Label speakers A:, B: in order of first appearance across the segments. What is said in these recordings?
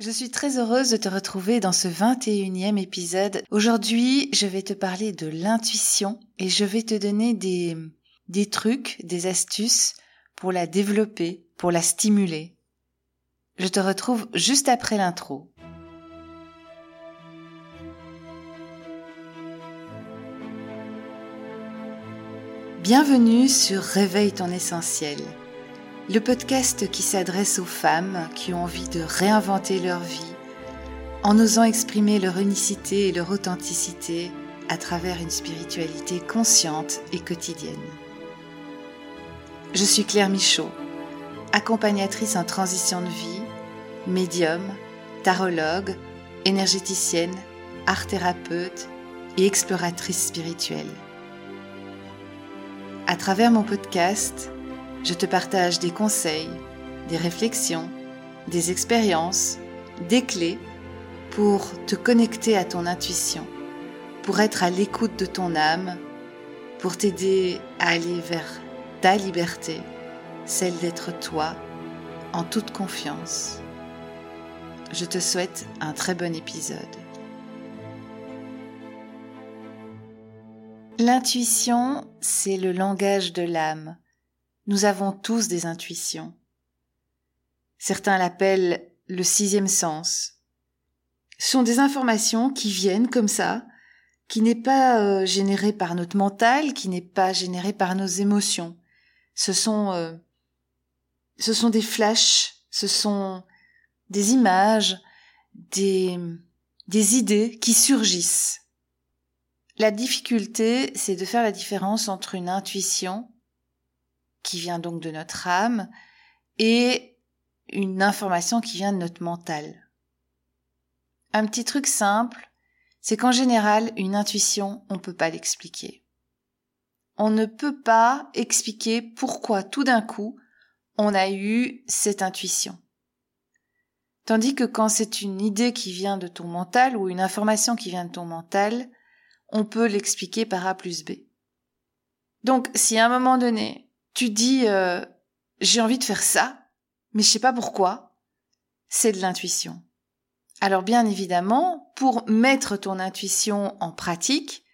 A: Je suis très heureuse de te retrouver dans ce 21e épisode. Aujourd'hui, je vais te parler de l'intuition et je vais te donner des, des trucs, des astuces pour la développer, pour la stimuler. Je te retrouve juste après l'intro. Bienvenue sur Réveille ton essentiel le podcast qui s'adresse aux femmes qui ont envie de réinventer leur vie en osant exprimer leur unicité et leur authenticité à travers une spiritualité consciente et quotidienne. Je suis Claire Michaud, accompagnatrice en transition de vie, médium, tarologue, énergéticienne, art thérapeute et exploratrice spirituelle. À travers mon podcast, je te partage des conseils, des réflexions, des expériences, des clés pour te connecter à ton intuition, pour être à l'écoute de ton âme, pour t'aider à aller vers ta liberté, celle d'être toi, en toute confiance. Je te souhaite un très bon épisode. L'intuition, c'est le langage de l'âme nous avons tous des intuitions. Certains l'appellent le sixième sens. Ce sont des informations qui viennent comme ça, qui n'est pas euh, générée par notre mental, qui n'est pas générée par nos émotions. Ce sont, euh, ce sont des flashs, ce sont des images, des, des idées qui surgissent. La difficulté, c'est de faire la différence entre une intuition qui vient donc de notre âme, et une information qui vient de notre mental. Un petit truc simple, c'est qu'en général, une intuition, on ne peut pas l'expliquer. On ne peut pas expliquer pourquoi tout d'un coup, on a eu cette intuition. Tandis que quand c'est une idée qui vient de ton mental ou une information qui vient de ton mental, on peut l'expliquer par A plus B. Donc, si à un moment donné, tu dis euh, j'ai envie de faire ça, mais je sais pas pourquoi, c'est de l'intuition. Alors bien évidemment, pour mettre ton intuition en pratique,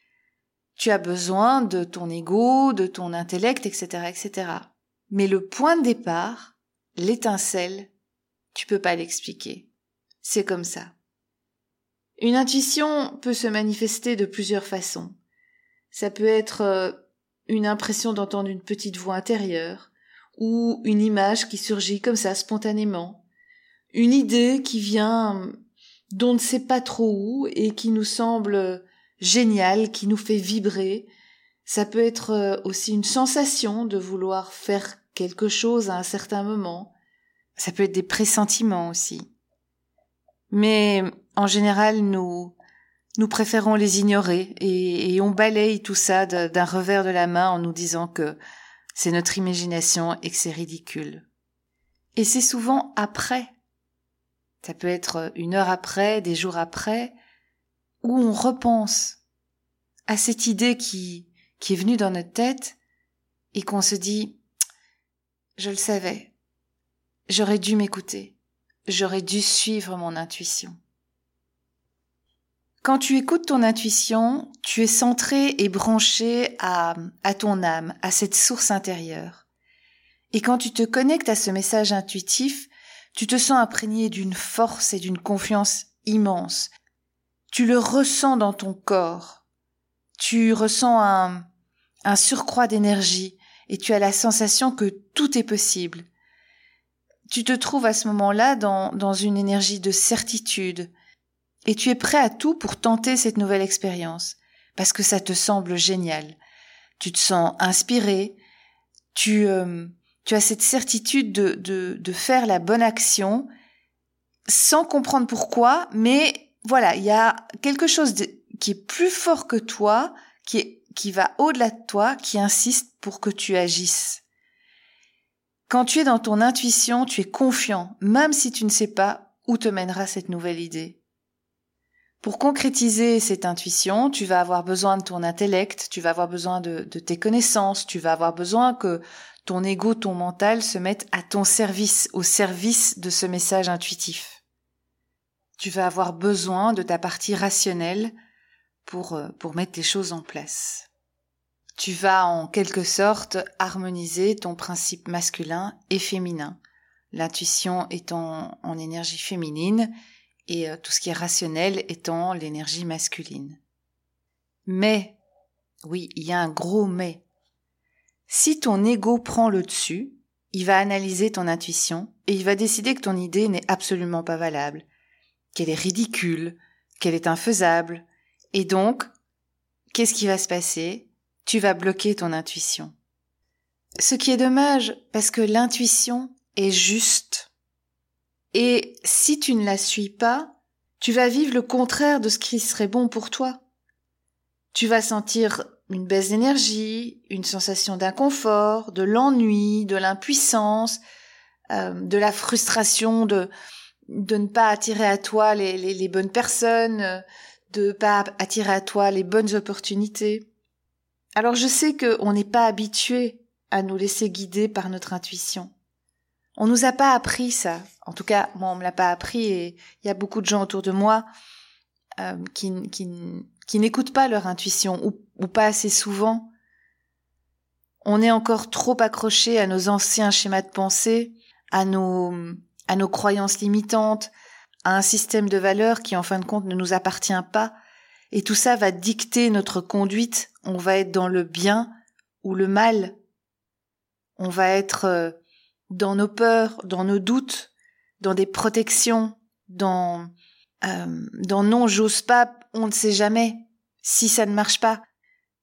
A: tu as besoin de ton ego, de ton intellect, etc., etc. Mais le point de départ, l'étincelle, tu peux pas l'expliquer. C'est comme ça. Une intuition peut se manifester de plusieurs façons. Ça peut être euh, une impression d'entendre une petite voix intérieure, ou une image qui surgit comme ça spontanément, une idée qui vient d'on ne sait pas trop où et qui nous semble géniale, qui nous fait vibrer. Ça peut être euh, aussi une sensation de vouloir faire quelque chose à un certain moment. Ça peut être des pressentiments aussi. Mais en général, nous nous préférons les ignorer et, on balaye tout ça d'un revers de la main en nous disant que c'est notre imagination et que c'est ridicule. Et c'est souvent après. Ça peut être une heure après, des jours après, où on repense à cette idée qui, est venue dans notre tête et qu'on se dit, je le savais, j'aurais dû m'écouter, j'aurais dû suivre mon intuition. Quand tu écoutes ton intuition, tu es centré et branché à, à ton âme, à cette source intérieure. Et quand tu te connectes à ce message intuitif, tu te sens imprégné d'une force et d'une confiance immense. Tu le ressens dans ton corps. Tu ressens un, surcroît d'énergie et tu as la sensation que tout est possible. Tu te trouves à ce moment-là dans une énergie de certitude, et tu es prêt à tout pour tenter cette nouvelle expérience, parce que ça te semble génial. Tu te sens inspiré, tu, euh, tu as cette certitude de, de, de faire la bonne action sans comprendre pourquoi, mais voilà, il y a quelque chose qui est plus fort que toi, qui, est, qui va au-delà de toi, qui insiste pour que tu agisses. Quand tu es dans ton intuition, tu es confiant, même si tu ne sais pas où te mènera cette nouvelle idée. Pour concrétiser cette intuition, tu vas avoir besoin de ton intellect, tu vas avoir besoin de, tes connaissances, tu vas avoir besoin que ton ego, ton mental se mettent à ton service, au service de ce message intuitif. tu vas avoir besoin de ta partie rationnelle pour, euh, pour mettre les choses en place. Tu vas en quelque sorte harmoniser ton principe masculin et féminin, l'intuition étant en énergie féminine et euh, tout ce qui est rationnel étant l'énergie masculine. Mais, oui, il y a un gros mais. Si ton ego prend le dessus, il va analyser ton intuition et il va décider que ton idée n'est absolument pas valable, qu'elle est ridicule, qu'elle est infaisable. Et donc, qu'est-ce qui va se passer? Tu vas bloquer ton intuition. Ce qui est dommage parce que l'intuition est juste. Et si tu ne la suis pas, tu vas vivre le contraire de ce qui serait bon pour toi. Tu vas sentir une baisse d'énergie, une sensation d'inconfort, de l'ennui, de l'impuissance, euh, de la frustration de ne pas attirer à toi les, les, bonnes personnes, de ne pas attirer à toi les bonnes opportunités. Alors je sais qu'on n'est pas habitué à nous laisser guider par notre intuition. On nous a pas appris ça. En tout cas, moi, on me l'a pas appris et il y a beaucoup de gens autour de moi euh, qui, qui, qui n'écoutent pas leur intuition ou, ou pas assez souvent. On est encore trop accroché à nos anciens schémas de pensée, à nos, à nos croyances limitantes, à un système de valeurs qui en fin de compte ne nous appartient pas, et tout ça va dicter notre conduite, on va être dans le bien ou le mal, on va être euh, dans nos peurs, dans nos doutes, dans des protections, dans euh, dans non j'ose pas, on ne sait jamais si ça ne marche pas.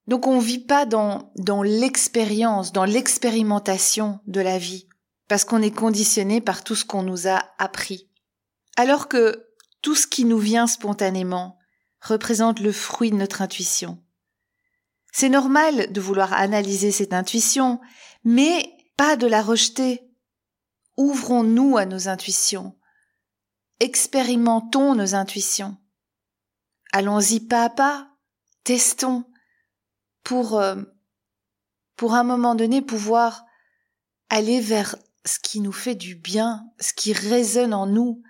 A: Donc on vit pas dans dans l'expérience, dans l'expérimentation de la vie, parce qu'on est conditionné par tout ce qu'on nous a appris. Alors que tout ce qui nous vient spontanément représente le fruit de notre intuition. C'est normal de vouloir analyser cette intuition, mais pas de la rejeter. Ouvrons-nous à nos intuitions. Expérimentons nos intuitions. Allons-y pas à pas, testons pour, euh, pour un moment donné pouvoir aller vers ce qui nous fait du bien, ce qui résonne en nous.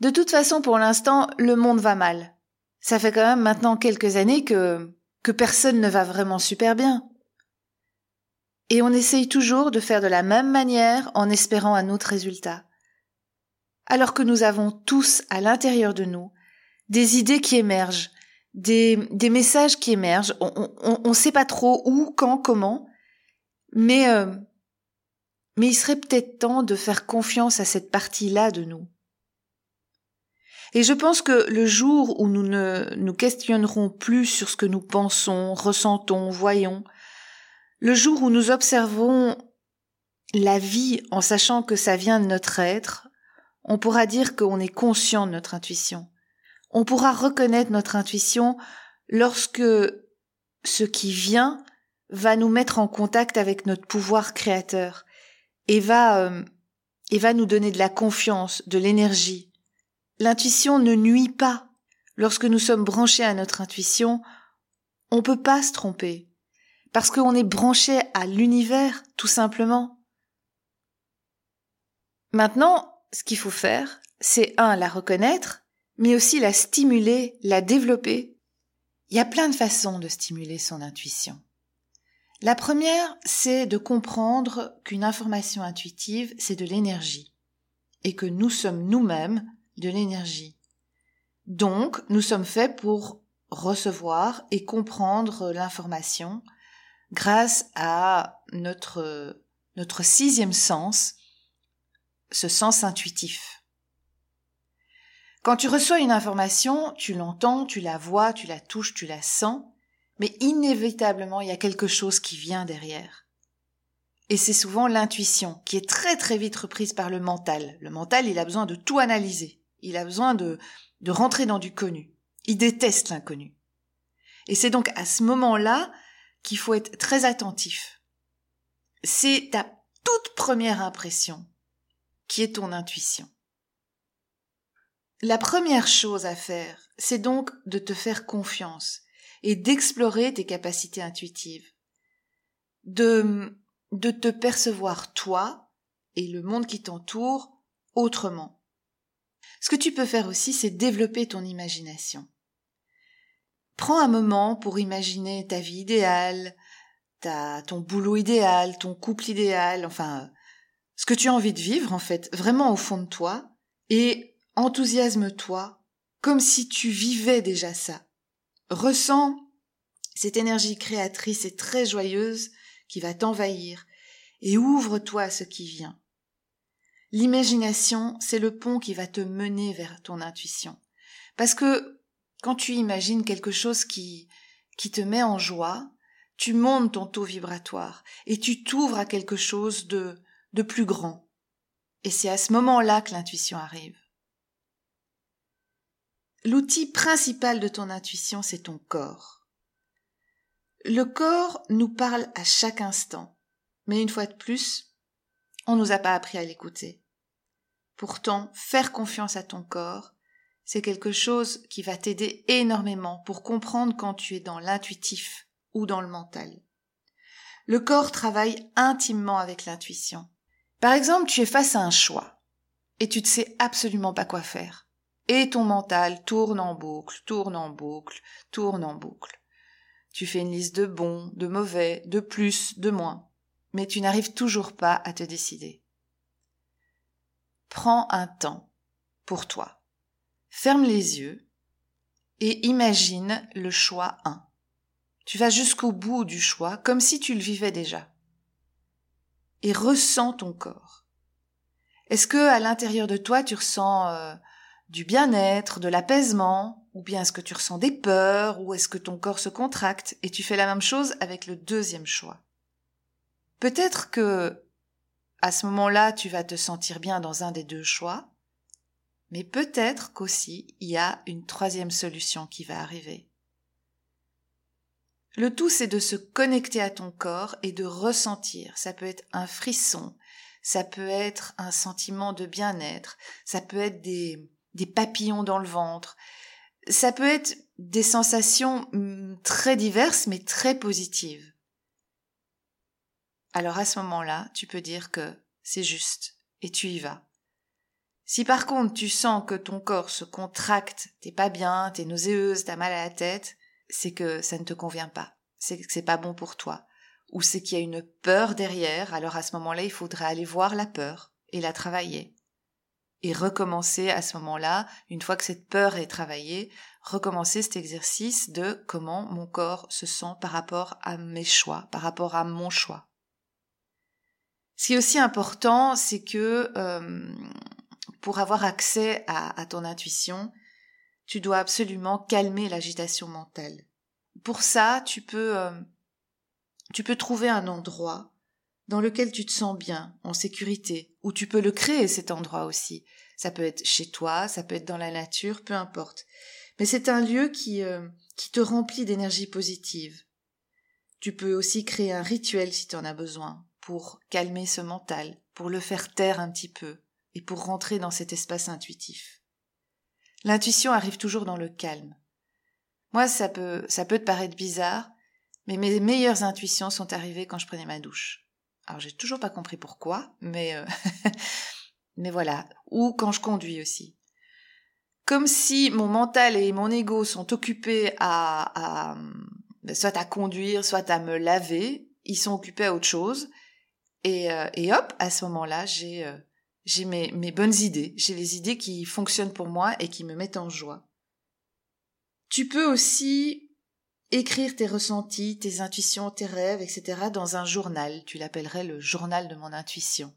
A: De toute façon, pour l'instant, le monde va mal. Ça fait quand même maintenant quelques années que, que personne ne va vraiment super bien. Et on essaye toujours de faire de la même manière en espérant un autre résultat. Alors que nous avons tous à l'intérieur de nous des idées qui émergent, des, messages qui émergent, on ne sait pas trop où, quand, comment, mais, euh, mais il serait peut-être temps de faire confiance à cette partie-là de nous. Et je pense que le jour où nous ne nous questionnerons plus sur ce que nous pensons, ressentons, voyons, le jour où nous observons la vie en sachant que ça vient de notre être, on pourra dire qu'on est conscient de notre intuition. On pourra reconnaître notre intuition lorsque ce qui vient va nous mettre en contact avec notre pouvoir créateur et va euh, et va nous donner de la confiance, de l'énergie. L'intuition ne nuit pas. Lorsque nous sommes branchés à notre intuition, on peut pas se tromper parce qu'on est branché à l'univers, tout simplement. Maintenant, ce qu'il faut faire, c'est un, la reconnaître, mais aussi la stimuler, la développer. Il y a plein de façons de stimuler son intuition. La première, c'est de comprendre qu'une information intuitive, c'est de l'énergie, et que nous sommes nous-mêmes de l'énergie. Donc, nous sommes faits pour recevoir et comprendre l'information, grâce à notre, notre sixième sens, ce sens intuitif. Quand tu reçois une information, tu l'entends, tu la vois, tu la touches, tu la sens, mais inévitablement, il y a quelque chose qui vient derrière. Et c'est souvent l'intuition qui est très très vite reprise par le mental. Le mental, il a besoin de tout analyser. Il a besoin de, de rentrer dans du connu. Il déteste l'inconnu. Et c'est donc à ce moment-là qu'il faut être très attentif. C'est ta toute première impression qui est ton intuition. La première chose à faire, c'est donc de te faire confiance et d'explorer tes capacités intuitives, de, de te percevoir toi et le monde qui t'entoure autrement. Ce que tu peux faire aussi, c'est développer ton imagination. Prends un moment pour imaginer ta vie idéale, ta, ton boulot idéal, ton couple idéal, enfin, ce que tu as envie de vivre, en fait, vraiment au fond de toi, et enthousiasme-toi comme si tu vivais déjà ça. Ressens cette énergie créatrice et très joyeuse qui va t'envahir, et ouvre-toi à ce qui vient. L'imagination, c'est le pont qui va te mener vers ton intuition. Parce que quand tu imagines quelque chose qui, qui te met en joie, tu montes ton taux vibratoire et tu t'ouvres à quelque chose de, de plus grand. Et c'est à ce moment-là que l'intuition arrive. L'outil principal de ton intuition, c'est ton corps. Le corps nous parle à chaque instant, mais une fois de plus, on nous a pas appris à l'écouter. Pourtant, faire confiance à ton corps, c'est quelque chose qui va t'aider énormément pour comprendre quand tu es dans l'intuitif ou dans le mental. Le corps travaille intimement avec l'intuition. Par exemple, tu es face à un choix et tu ne sais absolument pas quoi faire. Et ton mental tourne en boucle, tourne en boucle, tourne en boucle. Tu fais une liste de bons, de mauvais, de plus, de moins, mais tu n'arrives toujours pas à te décider. Prends un temps pour toi. Ferme les yeux et imagine le choix 1. Tu vas jusqu'au bout du choix comme si tu le vivais déjà. Et ressens ton corps. Est-ce que à l'intérieur de toi tu ressens euh, du bien-être, de l'apaisement, ou bien est-ce que tu ressens des peurs, ou est-ce que ton corps se contracte et tu fais la même chose avec le deuxième choix? Peut-être que à ce moment-là, tu vas te sentir bien dans un des deux choix, mais peut-être qu'aussi il y a une troisième solution qui va arriver. Le tout, c'est de se connecter à ton corps et de ressentir. Ça peut être un frisson, ça peut être un sentiment de bien-être, ça peut être des, des papillons dans le ventre. Ça peut être des sensations mm, très diverses mais très positives. Alors à ce moment-là, tu peux dire que c'est juste et tu y vas. Si par contre tu sens que ton corps se contracte, t'es pas bien, t'es nauséeuse, t'as mal à la tête, c'est que ça ne te convient pas, c'est que c'est pas bon pour toi, ou c'est qu'il y a une peur derrière, alors à ce moment-là il faudrait aller voir la peur et la travailler. Et recommencer à ce moment-là, une fois que cette peur est travaillée, recommencer cet exercice de comment mon corps se sent par rapport à mes choix, par rapport à mon choix. Ce qui est aussi important, c'est que euh, pour avoir accès à, ton intuition, tu dois absolument calmer l'agitation mentale. Pour ça, tu peux, euh, tu peux trouver un endroit dans lequel tu te sens bien, en sécurité, ou tu peux le créer cet endroit aussi. Ça peut être chez toi, ça peut être dans la nature, peu importe. Mais c'est un lieu qui, euh, qui te remplit d'énergie positive. Tu peux aussi créer un rituel si tu en as besoin, pour calmer ce mental, pour le faire taire un petit peu, et pour rentrer dans cet espace intuitif. L'intuition arrive toujours dans le calme. Moi, ça peut, ça peut te paraître bizarre, mais mes meilleures intuitions sont arrivées quand je prenais ma douche. Alors j'ai toujours pas compris pourquoi, mais euh, mais voilà. Ou quand je conduis aussi. Comme si mon mental et mon ego sont occupés à, à ben, soit à conduire, soit à me laver. Ils sont occupés à autre chose. Et, euh, et hop, à ce moment-là, j'ai euh, j'ai mes, mes bonnes idées. J'ai les idées qui fonctionnent pour moi et qui me mettent en joie. Tu peux aussi écrire tes ressentis, tes intuitions, tes rêves, etc. dans un journal. Tu l'appellerais le journal de mon intuition.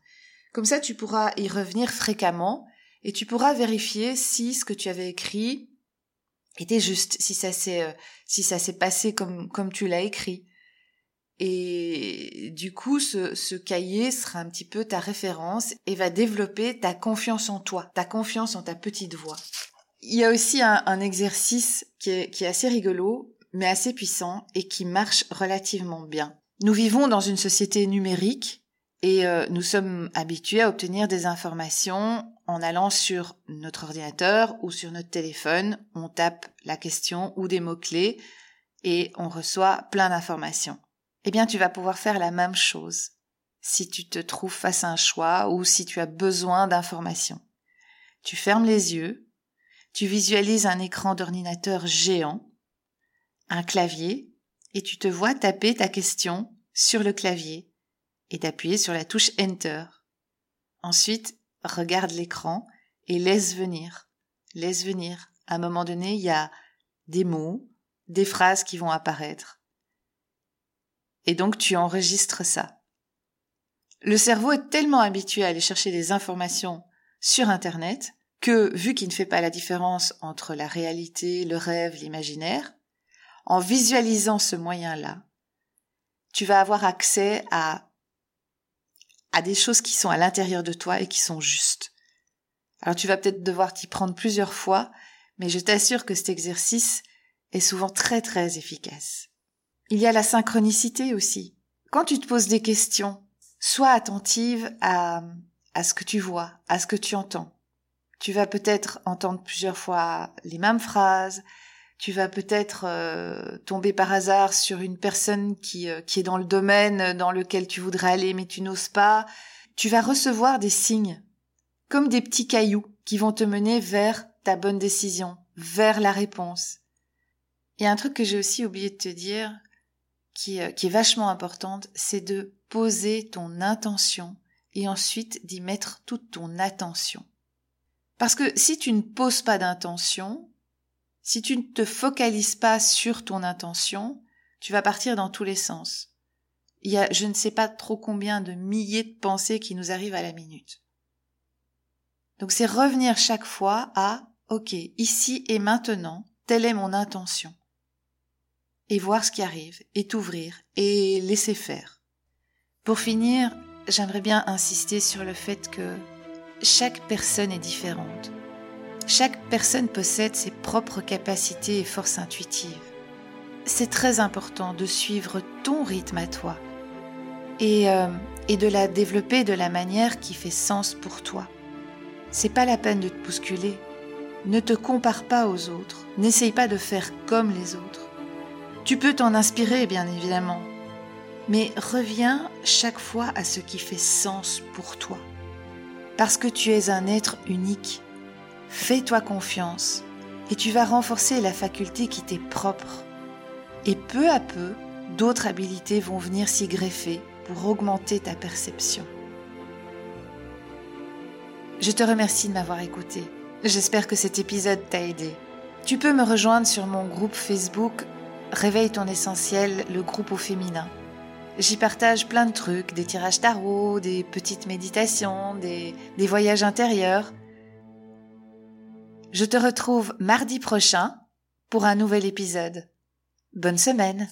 A: Comme ça, tu pourras y revenir fréquemment et tu pourras vérifier si ce que tu avais écrit était juste, si ça s'est, euh, si ça s'est passé comme, comme tu l'as écrit. Et du coup, ce, ce cahier sera un petit peu ta référence et va développer ta confiance en toi, ta confiance en ta petite voix. Il y a aussi un, un exercice qui est, qui est assez rigolo mais assez puissant et qui marche relativement bien. Nous vivons dans une société numérique et euh, nous sommes habitués à obtenir des informations en allant sur notre ordinateur ou sur notre téléphone, on tape la question ou des mots-clés et on reçoit plein d'informations. Eh bien, tu vas pouvoir faire la même chose si tu te trouves face à un choix ou si tu as besoin d'informations. tu fermes les yeux, tu visualises un écran d'ordinateur géant, un clavier, et tu te vois taper ta question sur le clavier et d'appuyer sur la touche Enter. Ensuite, regarde l'écran et laisse venir. Laisse venir. À un moment donné, il y a des mots, des phrases qui vont apparaître. Et donc tu enregistres ça. Le cerveau est tellement habitué à aller chercher des informations sur Internet que, vu qu'il ne fait pas la différence entre la réalité, le rêve, l'imaginaire, en visualisant ce moyen-là, tu vas avoir accès à, à des choses qui sont à l'intérieur de toi et qui sont justes. Alors tu vas peut-être devoir t'y prendre plusieurs fois, mais je t'assure que cet exercice est souvent très très efficace. Il y a la synchronicité aussi. Quand tu te poses des questions, sois attentive à, à ce que tu vois, à ce que tu entends. Tu vas peut-être entendre plusieurs fois les mêmes phrases, tu vas peut-être euh, tomber par hasard sur une personne qui, euh, qui est dans le domaine dans lequel tu voudrais aller mais tu n'oses pas. Tu vas recevoir des signes, comme des petits cailloux qui vont te mener vers ta bonne décision, vers la réponse. Il y a un truc que j'ai aussi oublié de te dire, qui, euh, qui est vachement importante, c'est de poser ton intention et ensuite d'y mettre toute ton attention. Parce que si tu ne poses pas d'intention, si tu ne te focalises pas sur ton intention, tu vas partir dans tous les sens. Il y a je ne sais pas trop combien de milliers de pensées qui nous arrivent à la minute. Donc c'est revenir chaque fois à OK, ici et maintenant, telle est mon intention. Et voir ce qui arrive, et t'ouvrir, et laisser faire. Pour finir, j'aimerais bien insister sur le fait que chaque personne est différente. Chaque personne possède ses propres capacités et forces intuitives. C'est très important de suivre ton rythme à toi et, euh, de la développer de la manière qui fait sens pour toi. C'est pas la peine de te bousculer. Ne te compare pas aux autres. N'essaye pas de faire comme les autres. Tu peux t'en inspirer, bien évidemment. Mais reviens chaque fois à ce qui fait sens pour toi. Parce que tu es un être unique Fais-toi confiance et tu vas renforcer la faculté qui t'est propre. Et peu à peu, d'autres habilités vont venir s'y greffer pour augmenter ta perception. Je te remercie de m'avoir écouté. J'espère que cet épisode t'a aidé. Tu peux me rejoindre sur mon groupe Facebook Réveille ton essentiel, le groupe au féminin. J'y partage plein de trucs, des tirages tarot, des petites méditations, des, des voyages intérieurs je te retrouve mardi prochain pour un nouvel épisode. Bonne semaine